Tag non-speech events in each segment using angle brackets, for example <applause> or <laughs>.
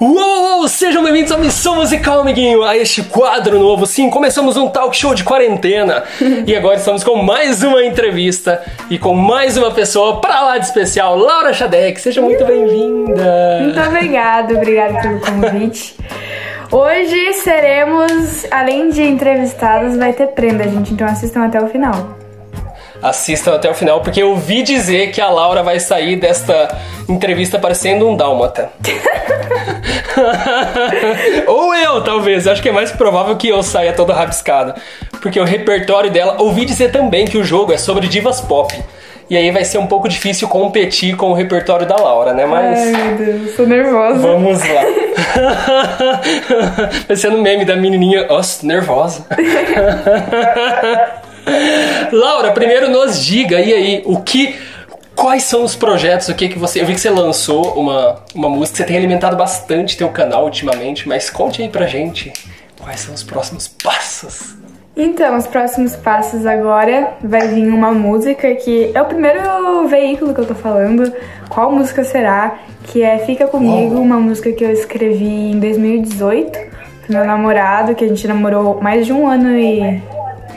Uou, sejam bem-vindos à Missão Musical, amiguinho, a este quadro novo. Sim, começamos um talk show de quarentena e agora estamos com mais uma entrevista e com mais uma pessoa pra lá de especial, Laura Xadec. Seja muito bem-vinda. Muito obrigada, obrigada pelo convite. Hoje seremos, além de entrevistados, vai ter prenda, gente, então assistam até o final. Assistam até o final, porque eu ouvi dizer que a Laura vai sair desta entrevista parecendo um dálmata. <laughs> Ou eu, talvez. Acho que é mais provável que eu saia todo rabiscado. Porque o repertório dela. Ouvi dizer também que o jogo é sobre divas pop. E aí vai ser um pouco difícil competir com o repertório da Laura, né? Mas. Ai, meu Deus, tô nervosa. Vamos lá. <laughs> vai ser no meme da menininha. Nossa, nervosa. <laughs> Laura, primeiro nos diga, e aí, o que. Quais são os projetos? O que que você. Eu vi que você lançou uma, uma música, você tem alimentado bastante teu canal ultimamente, mas conte aí pra gente quais são os próximos passos. Então, os próximos passos agora vai vir uma música que é o primeiro veículo que eu tô falando. Qual música será? Que é Fica Comigo, Uau. uma música que eu escrevi em 2018 pro meu namorado, que a gente namorou mais de um ano e,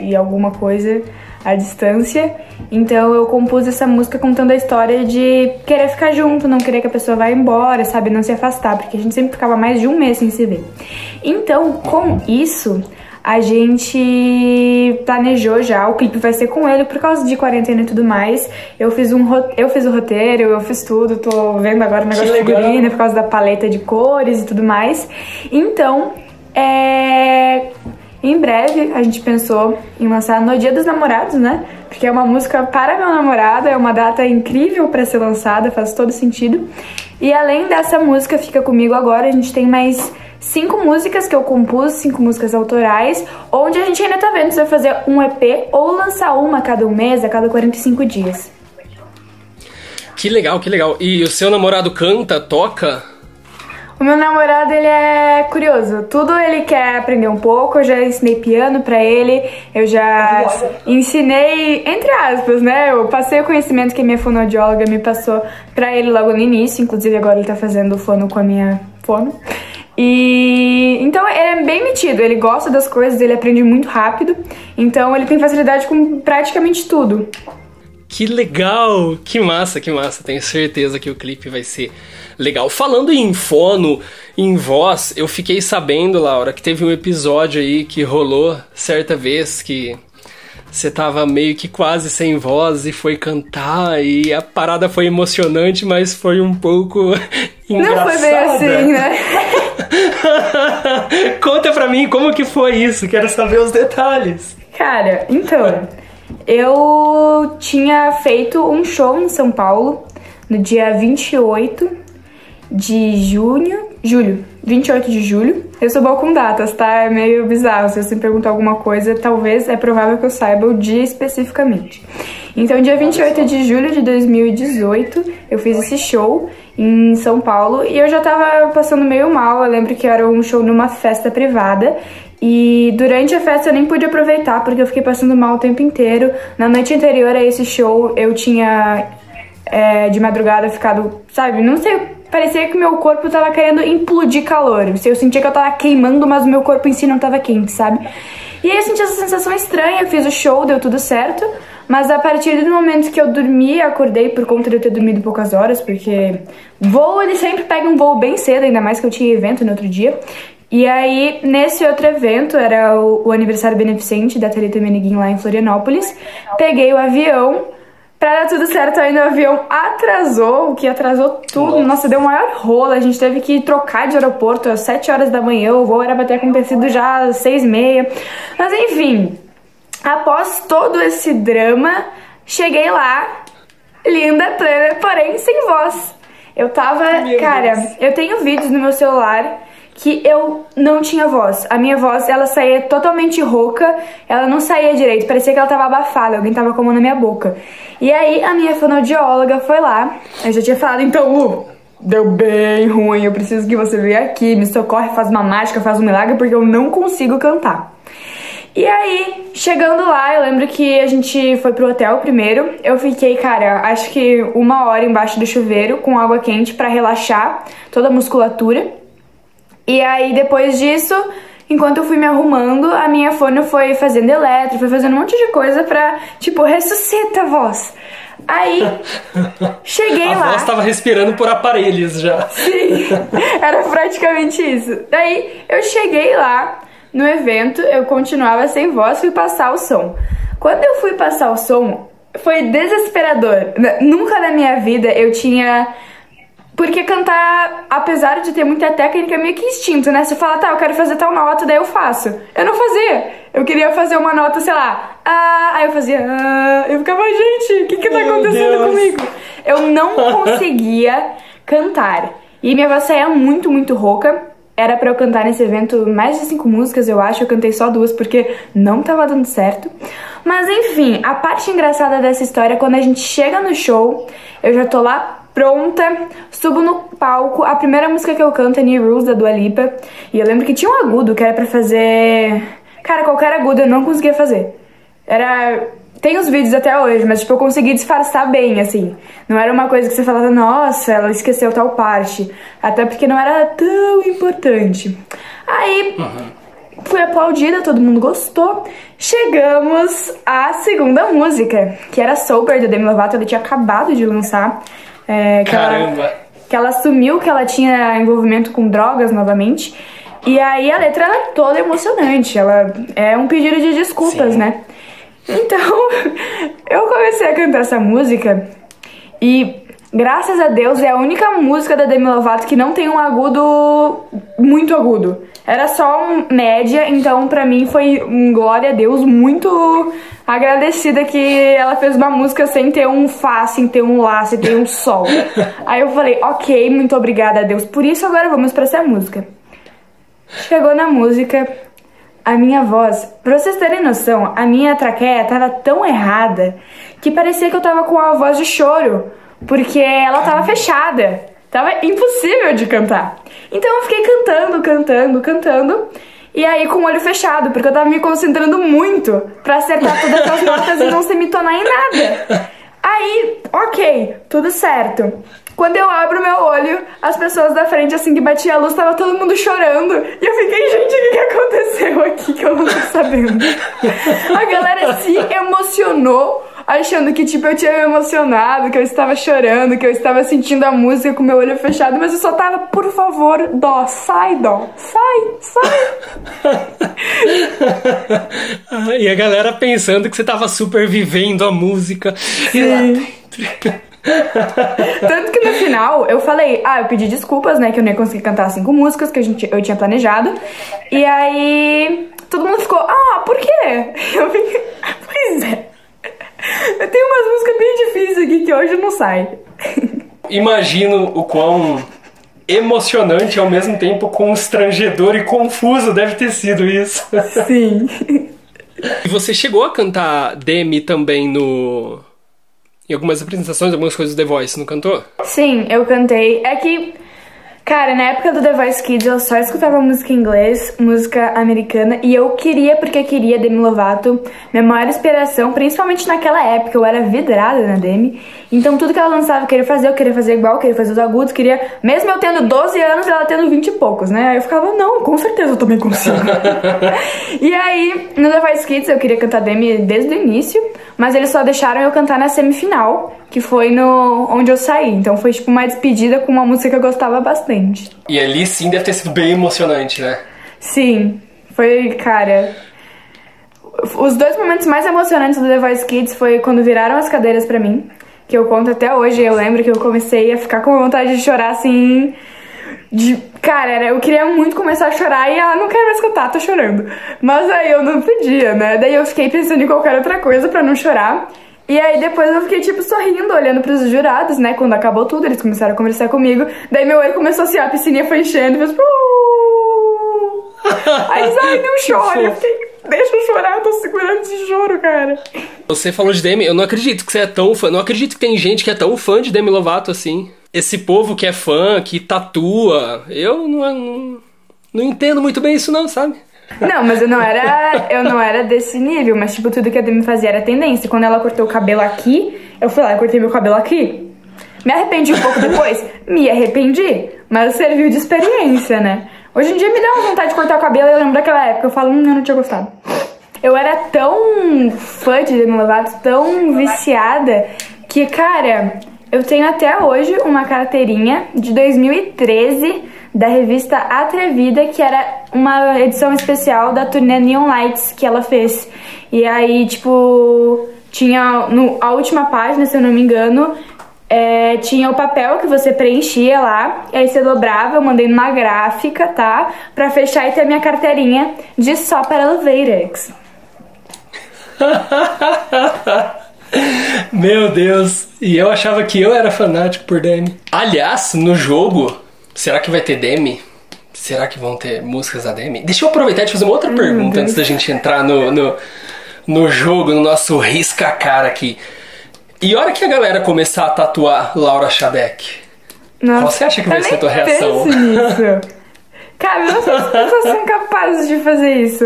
e alguma coisa à distância. Então eu compus essa música contando a história de querer ficar junto, não querer que a pessoa vá embora, sabe? Não se afastar, porque a gente sempre ficava mais de um mês sem se ver. Então, com isso, a gente planejou já, o clipe vai ser com ele por causa de quarentena e tudo mais. Eu fiz um eu fiz o roteiro, eu fiz tudo, tô vendo agora o negócio de legal. figurino por causa da paleta de cores e tudo mais. Então, é em breve a gente pensou em lançar no Dia dos Namorados, né? Porque é uma música para meu namorado, é uma data incrível para ser lançada, faz todo sentido. E além dessa música Fica Comigo Agora, a gente tem mais cinco músicas que eu compus, cinco músicas autorais, onde a gente ainda tá vendo se vai fazer um EP ou lançar uma a cada um mês, a cada 45 dias. Que legal, que legal. E o seu namorado canta, toca? O meu namorado, ele é curioso. Tudo ele quer aprender um pouco. Eu já ensinei piano pra ele. Eu já ensinei, entre aspas, né? Eu passei o conhecimento que a minha fonoaudióloga me passou pra ele logo no início. Inclusive, agora ele tá fazendo fono com a minha fono. E então ele é bem metido, ele gosta das coisas, ele aprende muito rápido. Então ele tem facilidade com praticamente tudo. Que legal! Que massa, que massa. Tenho certeza que o clipe vai ser legal. Falando em fono, em voz, eu fiquei sabendo, Laura, que teve um episódio aí que rolou certa vez que você tava meio que quase sem voz e foi cantar e a parada foi emocionante, mas foi um pouco engraçada. <laughs> Não foi bem assim, né? <laughs> Conta pra mim como que foi isso, quero saber os detalhes. Cara, então, eu tinha feito um show em São Paulo no dia 28 de junho, julho, 28 de julho. Eu sou boa com datas, tá? É meio bizarro. Se você me perguntar alguma coisa, talvez é provável que eu saiba o dia especificamente. Então, dia 28 de julho de 2018, eu fiz esse show em São Paulo e eu já tava passando meio mal. Eu lembro que era um show numa festa privada e durante a festa eu nem pude aproveitar porque eu fiquei passando mal o tempo inteiro. Na noite anterior a esse show eu tinha é, de madrugada ficado, sabe, não sei, parecia que meu corpo tava querendo implodir calor. Eu sentia que eu tava queimando, mas o meu corpo em si não tava quente, sabe? E aí eu senti essa sensação estranha, fiz o show, deu tudo certo. Mas a partir do momento que eu dormi, acordei por conta de eu ter dormido poucas horas, porque voo, ele sempre pega um voo bem cedo, ainda mais que eu tinha evento no outro dia. E aí, nesse outro evento, era o, o aniversário beneficente da Thalita Meneguin lá em Florianópolis. Peguei o avião, pra dar tudo certo ainda o avião atrasou, o que atrasou tudo. Nossa. Deu um maior rolo. A gente teve que trocar de aeroporto às 7 horas da manhã. O voo era pra ter acontecido já às 6 e meia. Mas enfim, após todo esse drama, cheguei lá, linda, plena, porém sem voz. Eu tava, Meu cara, Deus. eu tenho vídeos no meu celular que eu não tinha voz. A minha voz, ela saía totalmente rouca, ela não saía direito, parecia que ela tava abafada, alguém tava com a minha boca. E aí a minha fonoaudióloga foi lá, eu já tinha falado, então, uh, deu bem ruim, eu preciso que você venha aqui, me socorre, faz uma mágica, faz um milagre, porque eu não consigo cantar. E aí, chegando lá, eu lembro que a gente foi pro hotel primeiro. Eu fiquei, cara, acho que uma hora embaixo do chuveiro com água quente pra relaxar toda a musculatura. E aí, depois disso, enquanto eu fui me arrumando, a minha fone foi fazendo eletro, foi fazendo um monte de coisa pra, tipo, ressuscita a voz. Aí, <laughs> cheguei a lá. A voz tava respirando por aparelhos já. Sim, <laughs> era praticamente isso. Daí, eu cheguei lá no evento, eu continuava sem voz, fui passar o som. Quando eu fui passar o som, foi desesperador. Nunca na minha vida eu tinha. Porque cantar, apesar de ter muita técnica, é meio que instinto, né? Você fala, tá, eu quero fazer tal nota, daí eu faço. Eu não fazia. Eu queria fazer uma nota, sei lá, ah, aí eu fazia, ah, eu ficava, gente, o que que tá acontecendo comigo? Eu não <laughs> conseguia cantar. E minha voz saía muito, muito rouca. Era para eu cantar nesse evento mais de cinco músicas, eu acho. Eu cantei só duas porque não tava dando certo. Mas enfim, a parte engraçada dessa história é quando a gente chega no show, eu já tô lá pronta, subo no palco. A primeira música que eu canto é New Rules da Dua Lipa. E eu lembro que tinha um agudo que era pra fazer. Cara, qualquer agudo eu não conseguia fazer. Era tem os vídeos até hoje, mas tipo, eu consegui disfarçar bem, assim. Não era uma coisa que você falava, nossa, ela esqueceu tal parte. Até porque não era tão importante. Aí, uhum. fui aplaudida, todo mundo gostou. Chegamos à segunda música, que era Sober, da Demi Lovato. Ela tinha acabado de lançar. É, que Caramba! Ela, que ela assumiu que ela tinha envolvimento com drogas novamente. E aí a letra é toda emocionante. Ela é um pedido de desculpas, Sim. né? Então, <laughs> eu comecei a cantar essa música e graças a Deus é a única música da Demi Lovato que não tem um agudo muito agudo. Era só um média, então pra mim foi um glória a Deus muito agradecida que ela fez uma música sem ter um fá, sem ter um lá, sem ter um sol. <laughs> Aí eu falei, ok, muito obrigada a Deus por isso, agora vamos pra essa música. Chegou na música, a minha voz, pra vocês terem noção, a minha traqueia tava tão errada que parecia que eu tava com a voz de choro, porque ela tava fechada. Tava impossível de cantar. Então eu fiquei cantando, cantando, cantando. E aí com o olho fechado, porque eu tava me concentrando muito para acertar todas as <laughs> notas e não se me tornar em nada. Aí, ok, tudo certo. Quando eu abro meu olho, as pessoas da frente, assim que batia a luz, tava todo mundo chorando. E eu fiquei, gente, o que, que aconteceu aqui que eu não tô sabendo? a galera se emocionou, achando que, tipo, eu tinha me emocionado, que eu estava chorando, que eu estava sentindo a música com meu olho fechado, mas eu só tava, por favor, dó, sai, dó, sai, sai. <laughs> e a galera pensando que você tava super vivendo a música. Sim. Lá <laughs> Tanto que no final eu falei, ah, eu pedi desculpas, né? Que eu nem consegui cantar cinco músicas que a gente, eu tinha planejado. E aí todo mundo ficou, ah, por quê? <laughs> Eu fiquei, pois é. Eu tenho umas músicas bem difíceis aqui que hoje não sai. Imagino o quão emocionante ao mesmo tempo constrangedor e confuso deve ter sido isso. Sim. E você chegou a cantar Demi também no em algumas apresentações, algumas coisas do The Voice, não cantou? Sim, eu cantei. É que Cara, na época do The Voice Kids eu só escutava música em inglês, música americana, e eu queria porque queria Demi Lovato. Minha maior inspiração, principalmente naquela época, eu era vidrada na Demi. Então tudo que ela lançava eu queria fazer, eu queria fazer igual, eu queria fazer os agudos, queria. Mesmo eu tendo 12 anos, ela tendo 20 e poucos, né? Aí eu ficava, não, com certeza eu também consigo. <laughs> e aí, no The Voice Kids eu queria cantar Demi desde o início, mas eles só deixaram eu cantar na semifinal que foi no onde eu saí. Então foi tipo uma despedida com uma música que eu gostava bastante. E ali sim deve ter sido bem emocionante, né? Sim, foi, cara. Os dois momentos mais emocionantes do The Voice Kids foi quando viraram as cadeiras para mim, que eu conto até hoje. Eu lembro que eu comecei a ficar com vontade de chorar assim. De, cara, eu queria muito começar a chorar e ah, não quero mais escutar, tô chorando. Mas aí eu não podia, né? Daí eu fiquei pensando em qualquer outra coisa para não chorar. E aí depois eu fiquei, tipo, sorrindo, olhando pros jurados, né? Quando acabou tudo, eles começaram a conversar comigo. Daí meu olho começou assim, a piscininha foi enchendo, fez... <laughs> Aí, ai, não chora. Eu fiquei, deixa eu chorar, eu tô segurando esse choro, cara. Você falou de Demi, eu não acredito que você é tão fã, não acredito que tem gente que é tão fã de Demi Lovato assim. Esse povo que é fã, que tatua, eu não, não, não entendo muito bem isso não, sabe? Não, mas eu não era, eu não era desse nível, mas tipo, tudo que a Demi fazia era tendência. Quando ela cortou o cabelo aqui, eu fui lá e cortei meu cabelo aqui. Me arrependi um pouco depois? Me arrependi, mas serviu de experiência, né? Hoje em dia me dá uma vontade de cortar o cabelo e eu lembro daquela época. Eu falo, hum, eu não tinha gostado. Eu era tão fã de Demi Lovato, tão viciada, que, cara, eu tenho até hoje uma carteirinha de 2013 da revista Atrevida, que era uma edição especial da turnê Neon Lights que ela fez. E aí, tipo, tinha no, a última página, se eu não me engano, é, tinha o papel que você preenchia lá, e aí você dobrava, eu mandei numa gráfica, tá? Pra fechar e ter a minha carteirinha de só para Elevatex. <laughs> Meu Deus, e eu achava que eu era fanático por Demi. Aliás, no jogo, será que vai ter Demi? Será que vão ter músicas da Demi? Deixa eu aproveitar e te fazer uma outra hum, pergunta antes da gente entrar no, no, no jogo, no nosso risca-cara aqui. E a hora que a galera começar a tatuar Laura Shadek, Nossa, qual você acha que vai ser a tua reação? Nisso. <laughs> Cara, eu não sei se as pessoas são capazes de fazer isso.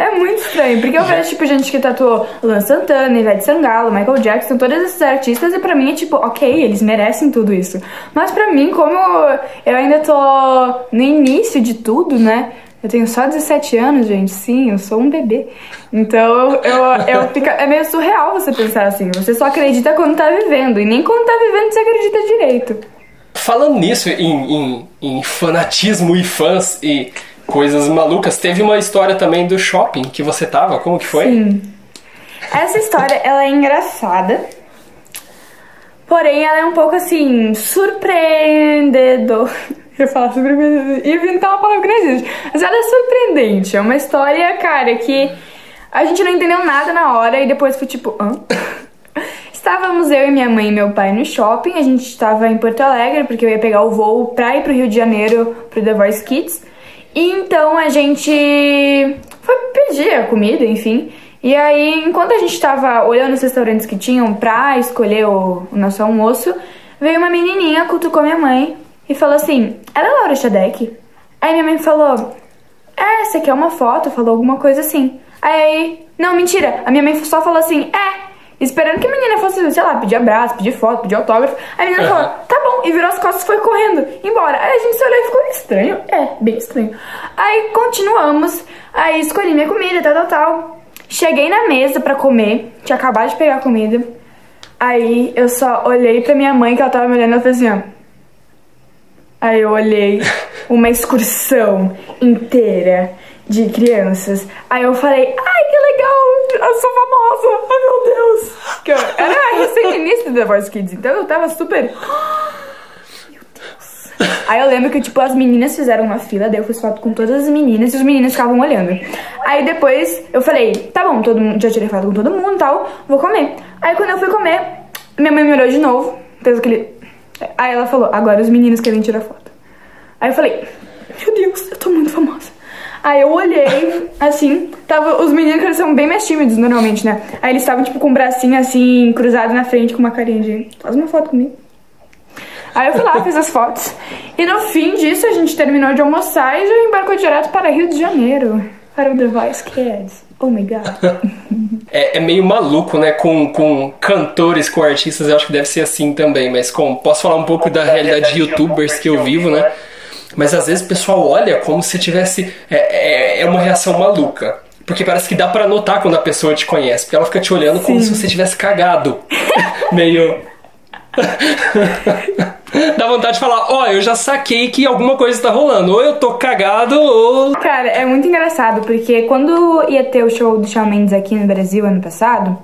É muito estranho, porque eu vejo, tipo, gente que tatuou Luan Santana, Ivete Sangalo, Michael Jackson, todos esses artistas, e pra mim é tipo, ok, eles merecem tudo isso. Mas pra mim, como eu ainda tô no início de tudo, né? Eu tenho só 17 anos, gente. Sim, eu sou um bebê. Então, eu, eu fica, é meio surreal você pensar assim. Você só acredita quando tá vivendo. E nem quando tá vivendo você acredita direito. Falando nisso, em, em, em fanatismo e fãs e coisas malucas. Teve uma história também do shopping que você tava, como que foi? Sim. Essa história, ela é engraçada. Porém, ela é um pouco assim, surpreendedor. <laughs> Eu falo surpreendedor. E inventar uma palavra que não existe. Mas ela é surpreendente. É uma história, cara, que a gente não entendeu nada na hora e depois foi tipo, hã? <laughs> Estávamos eu e minha mãe e meu pai no shopping. A gente estava em Porto Alegre porque eu ia pegar o voo pra ir pro Rio de Janeiro pro The Voice Kids. E então a gente foi pedir a comida, enfim. E aí, enquanto a gente estava olhando os restaurantes que tinham pra escolher o, o, nosso almoço, veio uma menininha, cutucou minha mãe e falou assim: Ela é Laura Shadek? Aí minha mãe falou: É, você quer uma foto? Falou alguma coisa assim. Aí, não, mentira. A minha mãe só falou assim: É, esperando que a menina fosse, sei lá, pedir abraço, pedir foto, pedir autógrafo. Aí a menina falou, tá e virou as costas e foi correndo, embora. Aí a gente se olhou e ficou estranho. É, bem estranho. Aí continuamos, aí escolhi minha comida, tal, tal, tal. Cheguei na mesa pra comer, tinha acabado de pegar a comida. Aí eu só olhei pra minha mãe, que ela tava me olhando, e falei assim, ó. Aí eu olhei <laughs> uma excursão inteira de crianças. Aí eu falei, ai que legal, eu sou famosa, ai meu Deus. Que eu era <laughs> recém-início do The Voice Kids, então eu tava super. <laughs> Aí eu lembro que, tipo, as meninas fizeram uma fila, daí eu fiz foto com todas as meninas e os meninos ficavam olhando. Aí depois eu falei, tá bom, todo mundo, já tirei foto com todo mundo e tal, vou comer. Aí quando eu fui comer, minha mãe me olhou de novo, fez aquele. Aí ela falou, agora os meninos querem tirar foto. Aí eu falei, meu Deus, eu tô muito famosa. Aí eu olhei, assim, tava. Os meninos eles são bem mais tímidos normalmente, né? Aí eles estavam, tipo, com o bracinho assim, cruzado na frente, com uma carinha de. Faz uma foto comigo. Aí eu fui lá, fiz as fotos. E no fim disso, a gente terminou de almoçar e já embarcou direto para Rio de Janeiro. Para o The Voice Kids. Oh my god. <laughs> é, é, meio maluco, né? Com, com cantores, com artistas, eu acho que deve ser assim também. Mas com, posso falar um pouco da realidade de youtubers que eu vivo, né? Mas às vezes o pessoal olha como se tivesse. É, é, é uma reação maluca. Porque parece que dá para notar quando a pessoa te conhece. Porque ela fica te olhando Sim. como se você tivesse cagado. <laughs> Meio. <laughs> Dá vontade de falar, ó, oh, eu já saquei que alguma coisa tá rolando. Ou eu tô cagado, ou. Cara, é muito engraçado, porque quando ia ter o show do Shawn Mendes aqui no Brasil ano passado,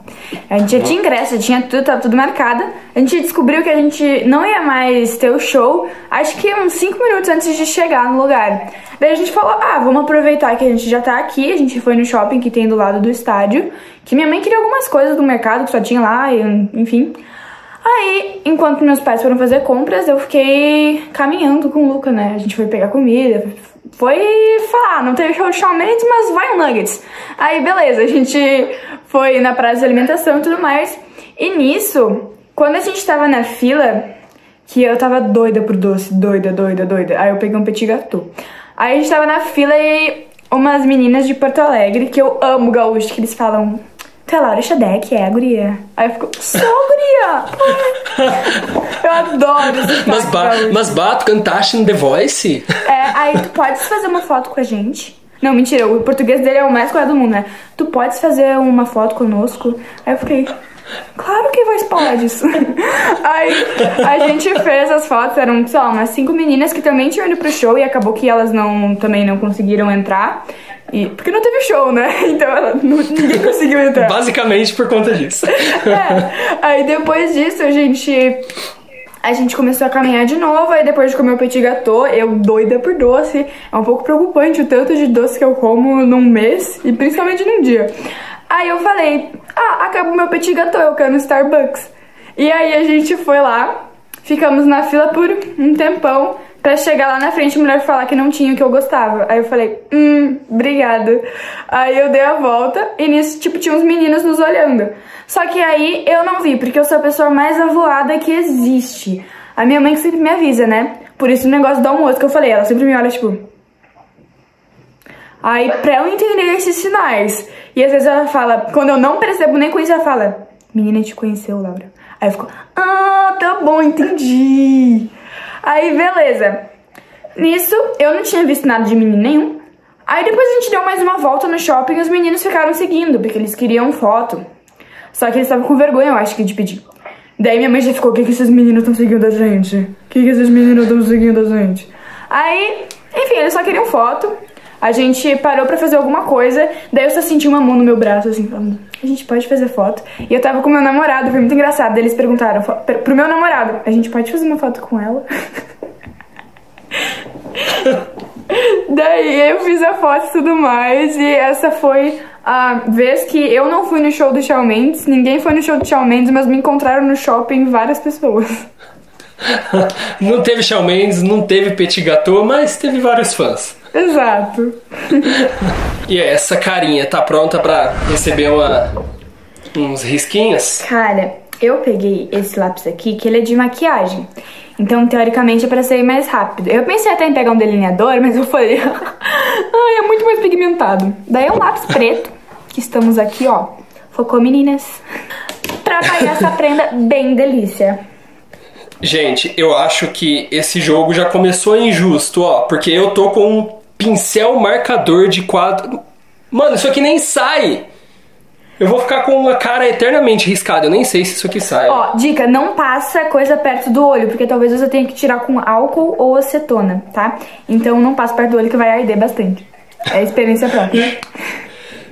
a gente já tinha ingresso, tinha tudo, tava tudo marcado. A gente descobriu que a gente não ia mais ter o show, acho que uns 5 minutos antes de chegar no lugar. Daí a gente falou, ah, vamos aproveitar que a gente já tá aqui. A gente foi no shopping que tem do lado do estádio, que minha mãe queria algumas coisas do mercado que só tinha lá, enfim. Aí, enquanto meus pais foram fazer compras, eu fiquei caminhando com o Luca, né? A gente foi pegar comida, foi falar, não teve Mendes, mas vai um Nuggets. Aí, beleza, a gente foi na praça de alimentação e tudo mais. E nisso, quando a gente tava na fila, que eu tava doida por doce, doida, doida, doida. Aí eu peguei um petit gâteau. Aí a gente tava na fila e umas meninas de Porto Alegre, que eu amo gaúcho, que eles falam Tu é Laura Shadek, é, guria. Aí eu fico, sou guria! eu adoro esse Mas, ba mas bato, cantaste no The Voice? É, aí tu podes fazer uma foto com a gente? Não, mentira, o português dele é o mais correto do mundo, né? Tu podes fazer uma foto conosco? Aí eu fiquei, claro que voz pode isso. <laughs> aí a gente fez as fotos, eram, sei lá, umas cinco meninas que também tinham ido pro show e acabou que elas não, também não conseguiram entrar. E, porque não teve show, né? <laughs> Então ela, não, ninguém conseguiu entrar. Basicamente por conta disso. <laughs> É. Aí depois disso a gente a gente começou a caminhar de novo, aí depois de comer o petit gâteau, eu doida por doce. É um pouco preocupante o tanto de doce que eu como num mês, e principalmente num dia. Aí eu falei, ah, acabou meu petit gâteau, eu quero no Starbucks. E aí a gente foi lá, ficamos na fila por um tempão, pra chegar lá na frente a mulher falar que não tinha o que eu gostava. Aí eu falei, hum, obrigada. Aí eu dei a volta e nisso, tipo, tinha uns meninos nos olhando. Só que aí eu não vi, porque eu sou a pessoa mais avoada que existe. A minha mãe sempre me avisa, né? Por isso o negócio do almoço que eu falei, ela sempre me olha, tipo... Aí, pra eu entender esses sinais, e às vezes ela fala, quando eu não percebo nem com isso, ela fala, menina, te conheceu, Laura. Aí eu fico, ah, tá bom, entendi. Aí, beleza. Nisso, eu não tinha visto nada de menino nenhum. Aí depois a gente deu mais uma volta no shopping e os meninos ficaram seguindo, porque eles queriam foto. Só que eles estavam com vergonha, eu acho, de pedir. Daí minha mãe já ficou, o que, que esses meninos estão seguindo a gente? O que, que esses meninos estão seguindo a gente? Aí, enfim, eles só queriam foto. A gente parou pra fazer alguma coisa, daí eu só senti uma mão no meu braço, assim, falando, a gente pode fazer foto. E eu tava com meu namorado, foi muito engraçado. Daí eles perguntaram pro meu namorado, a gente pode fazer uma foto com ela? <laughs> daí eu fiz a foto e tudo mais, e essa foi a vez que eu não fui no show do Shawn Mendes, ninguém foi no show do Shawn Mendes, mas me encontraram no shopping várias pessoas. <laughs> não teve Shawn Mendes, não teve Petit Gâteau, mas teve vários fãs. Exato. <laughs> e essa carinha tá pronta para receber uma, uns risquinhos? Cara, eu peguei esse lápis aqui, que ele é de maquiagem. Então, teoricamente, é pra sair mais rápido. Eu pensei até em pegar um delineador, mas eu falei... <laughs> Ai, é muito mais pigmentado. Daí é um lápis preto, que estamos aqui, ó. Focou, meninas? Pra fazer essa prenda bem delícia. Gente, eu acho que esse jogo já começou injusto, ó. Porque eu tô com um pincel marcador de quadro... Mano, isso aqui nem sai! Eu vou ficar com a cara eternamente riscada. Eu nem sei se isso aqui sai. Ó, dica, não passa coisa perto do olho, porque talvez você tenha que tirar com álcool ou acetona, tá? Então não passa perto do olho que vai arder bastante. É experiência própria.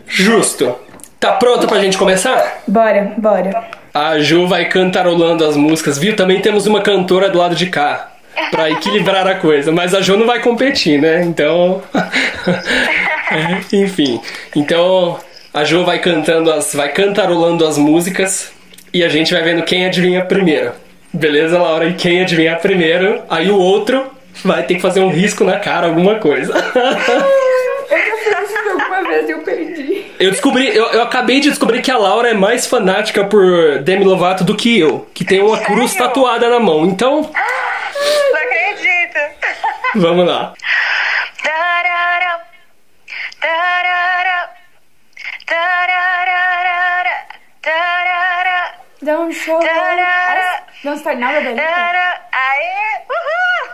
Justo. Tá pronto pra gente começar? Bora, bora. A Ju vai cantarolando as músicas, viu? Também temos uma cantora do lado de cá. Pra equilibrar a coisa. Mas a Ju não vai competir, né? Então. <laughs> Enfim. Então. A Jo vai cantando as, vai cantarolando as músicas e a gente vai vendo quem adivinha primeiro. Beleza, Laura? E quem adivinhar primeiro, aí o outro vai ter que fazer um risco na cara, alguma coisa. <laughs> alguma vez eu perdi. Eu descobri, eu, eu acabei de descobrir que a Laura é mais fanática por Demi Lovato do que eu, que tem uma cruz tatuada na mão. Então. Não acredito. Vamos lá. Dá um show. Não faz nada dele. Aê! Uhul!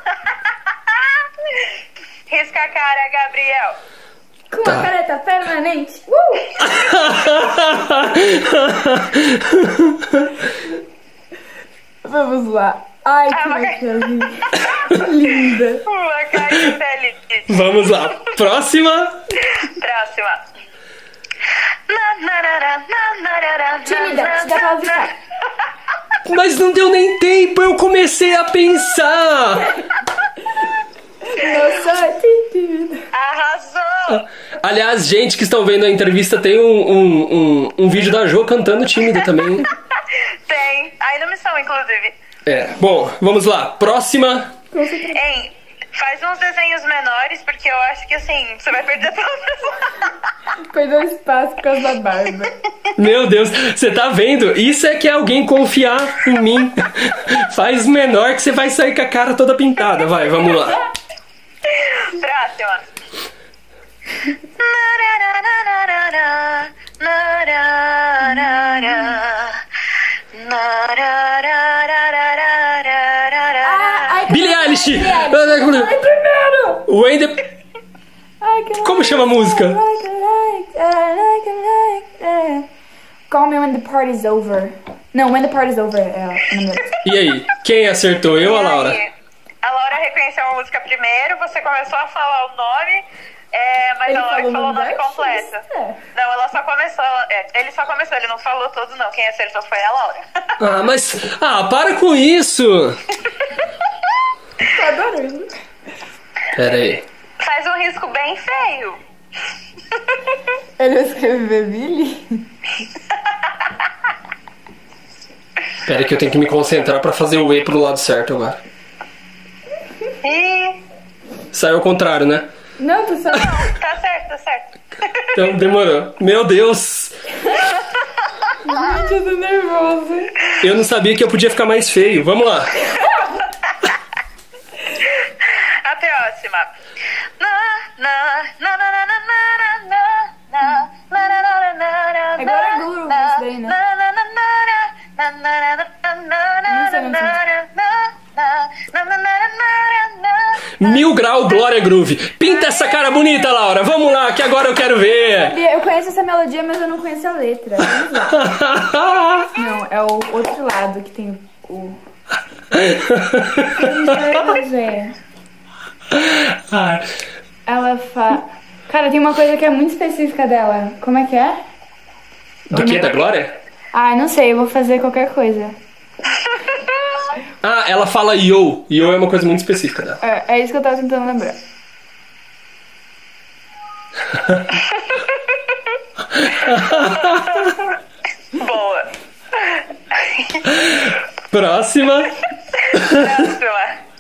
Risca a cara, Gabriel. Com tá. uma careta permanente. Uh! <laughs> Vamos lá. Ai, que maquiagem. <laughs> Linda. Uma carinha feliz. Vamos lá. Próxima. Próxima. Tímida, dá pra avisar. Mas não deu nem tempo, eu comecei a pensar. Eu sou tímida. Arrasou! Aliás, gente que estão vendo a entrevista, tem um, um, um, um vídeo da Jo cantando tímida também. <laughs> tem, aí na missão, inclusive. É, bom, vamos lá. Próxima. Hein, Faz uns desenhos menores, porque eu acho que assim, você vai perder todos. <laughs> Perdeu espaço por causa da barba. Meu Deus, você tá vendo? Isso é que é alguém confiar em mim. <laughs> Faz menor que você vai sair com a cara toda pintada. Vai, vamos lá. Próxima. Primeiro! When the... Como chama a música? Call me when the party's over. Não, when the party's over é o música. E aí, quem acertou? Eu ou a Laura? A Laura reconheceu a música primeiro, você começou a falar o nome, é, mas Ele a Laura falou falou o o nome completo. É. Não, ela só começou, ela- é, ele só começou, ele não falou todo não. Quem acertou foi a Laura. Ah, mas... Ah, para com isso! <laughs> Tô adorando. Pera aí. Faz um risco bem feio. Ele escreveu Billy? Pera aí que eu tenho que me concentrar pra fazer o E pro lado certo agora. Ih, Saiu ao contrário, né? Não, tu só. tá certo, tá certo. Então demorou. Meu Deus! Gente, eu tô nervosa. Eu não sabia que eu podia ficar mais feio. Vamos lá. Mil grau Glória Groove. Pinta essa cara bonita, Laura. Vamos lá, que agora eu quero ver. Eu conheço essa melodia, mas eu não conheço a letra. Vamos lá. <laughs> Não, é o outro lado que tem o. Ela fa. Cara, tem uma coisa que é muito específica dela. Como é que é? Do que? Da Glória? Ah, não sei, eu vou fazer qualquer coisa. Ah, ela fala yo. Yo é uma coisa muito específica dela. É, é isso que eu tava tentando lembrar. Boa. Próxima. Próxima.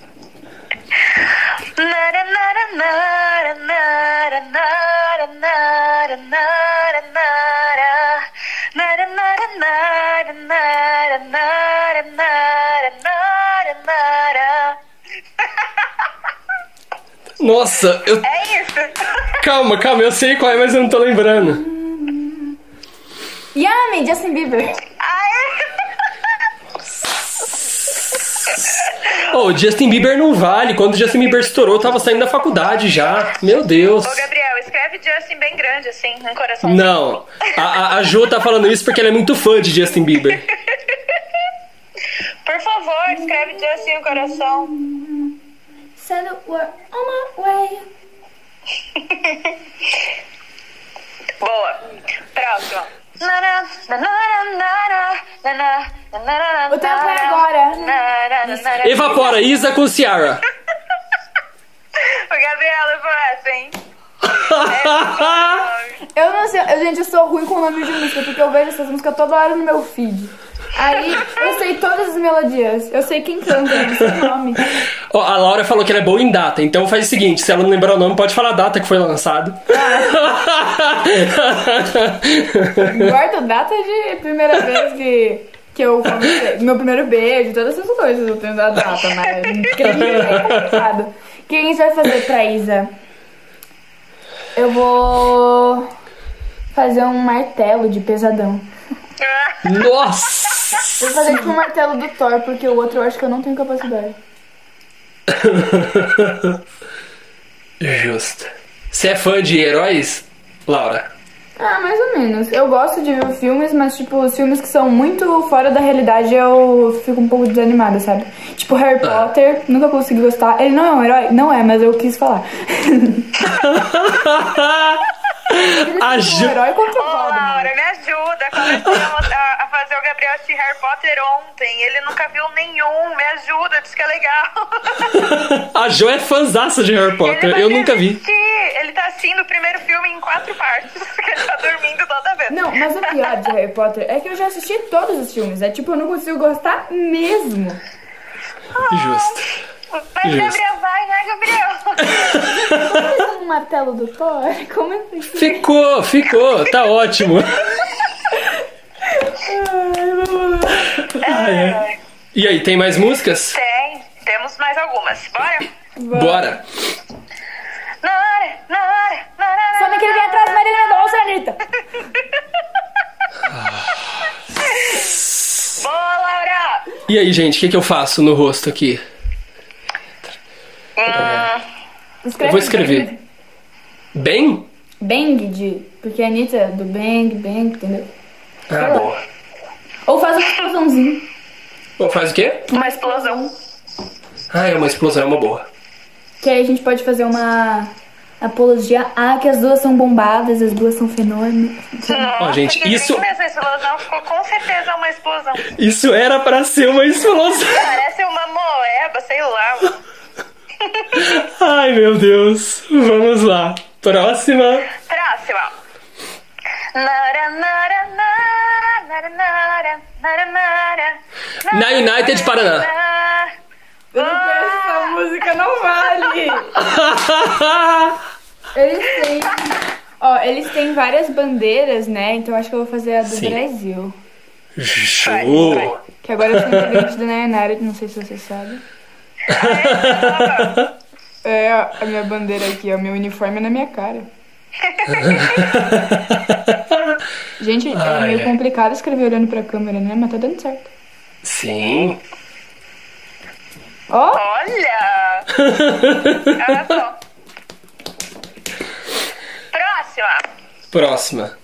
Nara, nara, nara, nara, nara, nara, nara, nara. Nara, nara, nara, nara, nara, nara, nara, Nossa, eu. É isso. <laughs> Calma, calma, eu sei qual é, mas eu não tô lembrando. Yummy, Justin Bieber. Oh, Justin Bieber não vale. Quando o Justin Bieber estourou, eu tava saindo da faculdade já. Meu Deus. Ô, Gabriel, escreve Justin bem grande, assim, no coração. Não, a, a, a Jo tá falando isso porque ela é muito fã de Justin Bieber. <laughs> Por favor, escreve Justin no coração. It word on my way. Boa. Próximo. O tempo é agora. Evapora, Isa com Ciara. O Gabriel levou essa, hein? Eu não sei, eu, gente, eu sou ruim com nome de música, porque eu vejo essas músicas toda hora no meu feed. Aí eu sei todas as melodias, eu sei quem canta, eu sei o nome. Ó, a Laura falou que ela é boa em data, então faz o seguinte: se ela não lembrar o nome, pode falar a data que foi lançado. Guardo data de primeira vez que, que eu comecei, meu primeiro beijo, todas essas coisas eu tenho da data, mas crime é complicado. O que a gente vai fazer pra Isa? Eu vou fazer um martelo de pesadão. Nossa! Eu vou fazer tipo um martelo do Thor, porque o outro eu acho que eu não tenho capacidade. Justo. Você é fã de heróis, Laura? Ah, mais ou menos. Eu gosto de ver filmes, mas, tipo, os filmes que são muito fora da realidade eu fico um pouco desanimada, sabe? Tipo, Harry Potter, nunca consegui gostar. Ele não é um herói? Não é, mas eu quis falar. <laughs> Ele é A um Ju- herói contra o Ô. Laura, me ajuda. Comecei a, a fazer o Gabriel assistir Harry Potter ontem. Ele nunca viu nenhum. Me ajuda, diz que é legal. <laughs> A Jo é fãzaça de Harry Potter, eu nunca vi. Ele tá assistindo o primeiro filme em quatro partes. <laughs> Porque ele tá dormindo toda vez. Não, mas o pior de Harry Potter é que eu já assisti todos os filmes. É tipo, eu não consigo gostar mesmo. Justo. Mas. Gabriel, vai, né, Gabriel? Fazer <laughs> um martelo do Thor? Como é que Ficou, ficou, tá ótimo. Ai, ai. E aí, tem mais músicas? Tem. Temos mais algumas. Bora? Bora. Nara, nara, nara, Só naquele vem atrás, Marília Mendonça, Anitta. Boa, Laura! E aí, gente, o que, que eu faço no rosto aqui? Hum, Escreve Eu vou escrever. Bem? Bang de. Porque a Anitta é do Bang, Bang, entendeu? Ah, boa. Ou faz uma explosãozinha. Bom, faz o quê? Uma explosão. Ah, é uma explosão, é uma boa. Que aí a gente pode fazer uma apologia. Ah, que as duas são bombadas, as duas são fenômenos. Nossa, gente, que isso- lindo mesmo, a explosão ficou com certeza uma explosão. Isso era pra ser uma explosão. Parece uma moeba, sei lá. Ai, meu Deus. Vamos lá. Próxima. Próxima. Nara, nara, nara, nara, nara, nara, nara, Na United Paraná. Eu não conheço essa música, não vale! <laughs> Eles têm. Ó, eles têm várias bandeiras, né? Então acho que eu vou fazer a do Sim. Brasil. Show. Que agora eu sou integrante da Nayanara, não sei se você sabe. É, a minha bandeira aqui, ó, meu uniforme é na minha cara. Gente, é meio complicado escrever olhando pra câmera, né? Mas tá dando certo. Sim. Ó, Olha! Arrasou. Próxima. Próxima.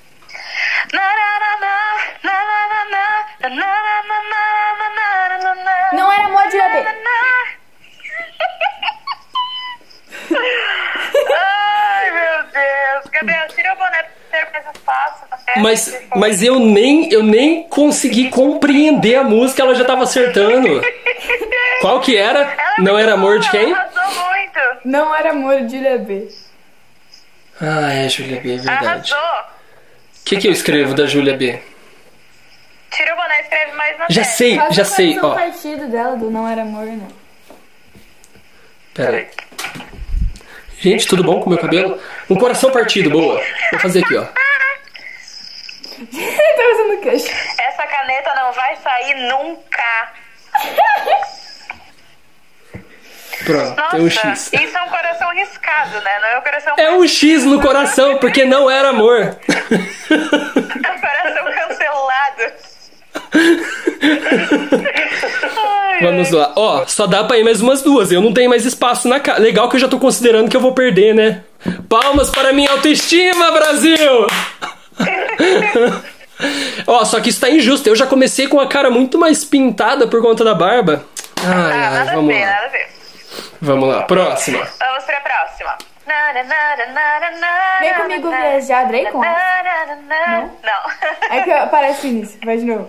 não era amor de bebê. Ai, meu Deus. Gabriel, tira o boné pra ter mais espaço. Mas, mas eu nem eu nem consegui compreender a música, ela já tava acertando. Qual que era? Ela é Não era amor de quem? Arrasou muito. Não era amor de bebê. Ah, é Júlia B, é verdade. Arrasou. O que, que eu escrevo da Júlia B? Tira o boné e escreve mais na Já testa. sei, Faz já sei, ó. partido dela do Não Era Amor, né? Pera aí. Gente, tudo bom com o meu cabelo? Um coração partido, boa. Vou fazer aqui, ó. tá queixo. Essa caneta não vai sair nunca. Pronto, Nossa, tem um X. isso é um coração riscado, né? Não é um coração... É um X no coração, porque não era amor. <laughs> É um coração cancelado. <laughs> Vamos lá. Ó, só dá pra ir mais umas duas. Eu não tenho mais espaço na cara. Legal que eu já tô considerando que eu vou perder, né? Palmas para minha autoestima, Brasil! <laughs> Ó, só que isso tá injusto. Eu já comecei com a cara muito mais pintada por conta da barba. Ai, Ah, ai, nada a vamos ver, lá. nada a ver. Vamos lá, próxima. Vamos pra próxima. Vem comigo viajar, Drake, Não? Não? Não. É que aparece nisso, vai de novo.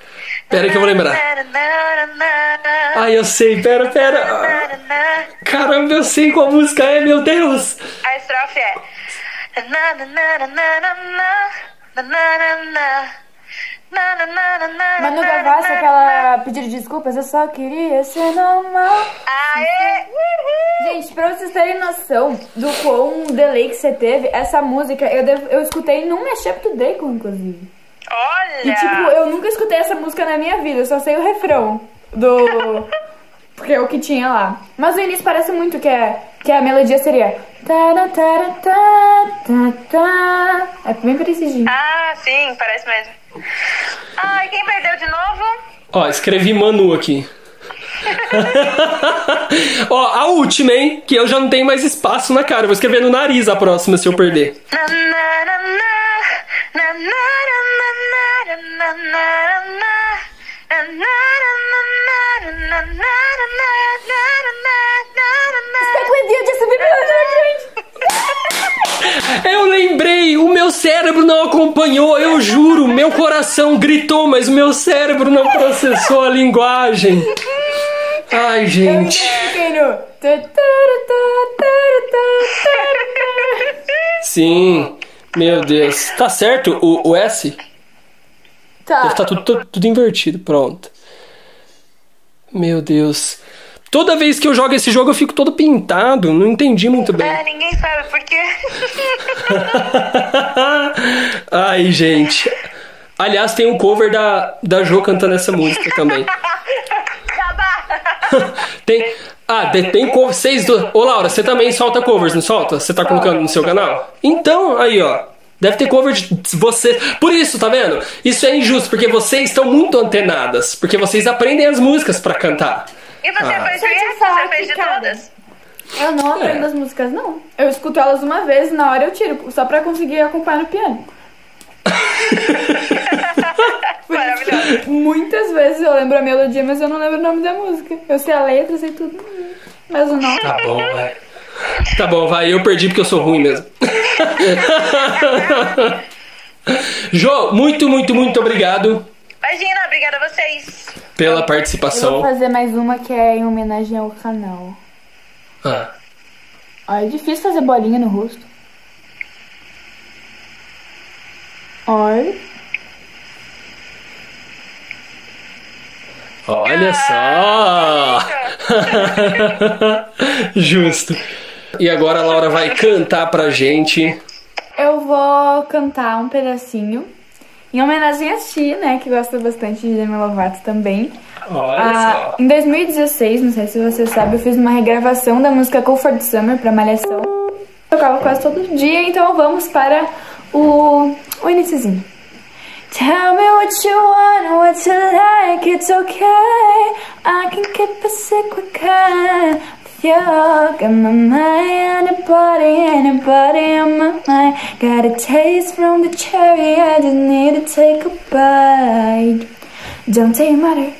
Pera que eu vou lembrar. Ai, eu sei, pera, pera. Caramba, eu sei qual música é, meu Deus. A estrofe é. Manu Gavassi, aquela pedido de desculpas, eu só queria ser normal. Aê! Gente, pra vocês terem noção do quão delay que você teve, essa música eu, devo- eu escutei num mashup do Deacon, inclusive. Olha! E tipo, eu nunca escutei essa música na minha vida, eu só sei o refrão do. <laughs> Porque é o que tinha lá. Mas o início parece muito que, é, que a melodia seria. É bem parecidinho. Ah, sim, parece mesmo. Ai, quem perdeu de novo? Ó, escrevi Manu aqui. <laughs> Ó, a última, hein? Que eu já não tenho mais espaço na cara. Eu Vou escrever no nariz a próxima se eu perder. Na, na, na, Eu lembrei, o meu cérebro não acompanhou, eu juro. Meu coração gritou, mas o meu cérebro não processou a linguagem. Ai, gente. Sim. Meu Deus. Tá certo o, o S? Tá. Deve tá tudo, tudo, tudo invertido. Pronto. Meu Deus. Toda vez que eu jogo esse jogo eu fico todo pintado. Não entendi muito bem. Ah, ninguém sabe por quê. <laughs> Ai, gente. Aliás, tem um cover da, da Jo cantando essa música também. <laughs> <laughs> Tem. Ah, de- tem cover. Vocês do... Ô, Laura, você também solta covers, não solta? Você tá colocando no seu canal? Então, aí, ó. Deve ter cover de você. Por isso, tá vendo? Isso é injusto, porque vocês estão muito antenadas. Porque vocês aprendem as músicas pra cantar. E você Ah. fez falar Você fez de cara, todas? Eu não aprendo É. as músicas, não. Eu escuto elas uma vez, na hora eu tiro, só pra conseguir acompanhar no piano. <laughs> Maravilhoso. <laughs> Muitas vezes eu lembro a melodia, mas eu não lembro o nome da música. Eu sei a letra, sei tudo, mas o nome. Tá bom, vai. Tá bom, vai. Eu perdi porque eu sou ruim mesmo. <laughs> Jô, muito, muito, muito obrigado Imagina, obrigada a vocês. pela Eu vou participação. fazer mais uma que é em homenagem ao canal. Ah. Ó, é difícil fazer bolinha no rosto. Olha. Olha só! <laughs> Justo. E agora a Laura vai cantar pra gente. Eu vou cantar um pedacinho. Em homenagem a Ti, né? Que gosta bastante de Demi Lovato também. Olha Ah, em 2016, não sei se você sabe, eu fiz uma regravação da música Comfort Summer pra Malhação. Eu tocava quase todo dia, então vamos para o, o iniciozinho. Tell me what you want, what you like, it's okay. I can keep a secret kind with you. Got my mind, anybody, anybody on my mind. Got a taste from the cherry, I just need to take a bite. Don't take matter,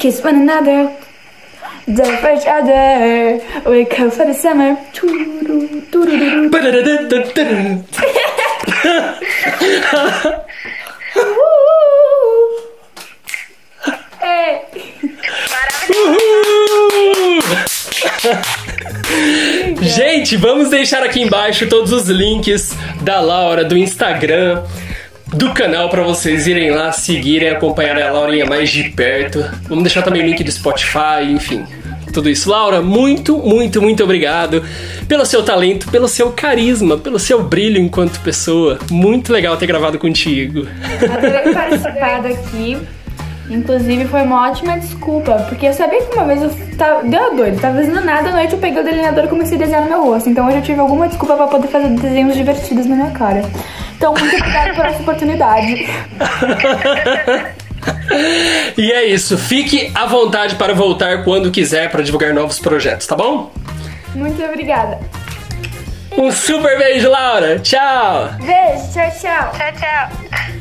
kiss one another. Die for each other, wake up for the summer. <laughs> <laughs> <laughs> Hey. Gente, vamos deixar aqui embaixo todos os links da Laura, do Instagram, do canal pra vocês irem lá, seguirem, acompanhar a Laurinha mais de perto. Vamos deixar também o link do Spotify, enfim. Tudo isso. Laura, muito, muito, muito obrigado pelo seu talento, pelo seu carisma, pelo seu brilho enquanto pessoa. Muito legal ter gravado contigo. Adorei participar daqui. Inclusive foi uma ótima desculpa, porque eu sabia que uma vez eu tava, deu doido, tava fazendo nada à noite, eu peguei o delineador e comecei a desenhar no meu rosto. Então hoje eu tive alguma desculpa pra poder fazer desenhos divertidos na minha cara. Então muito obrigada por essa oportunidade. <laughs> E é isso. Fique à vontade para voltar quando quiser para divulgar novos projetos, tá bom? Muito obrigada. Um super beijo, Laura. Tchau. Beijo, tchau, tchau. Tchau, tchau.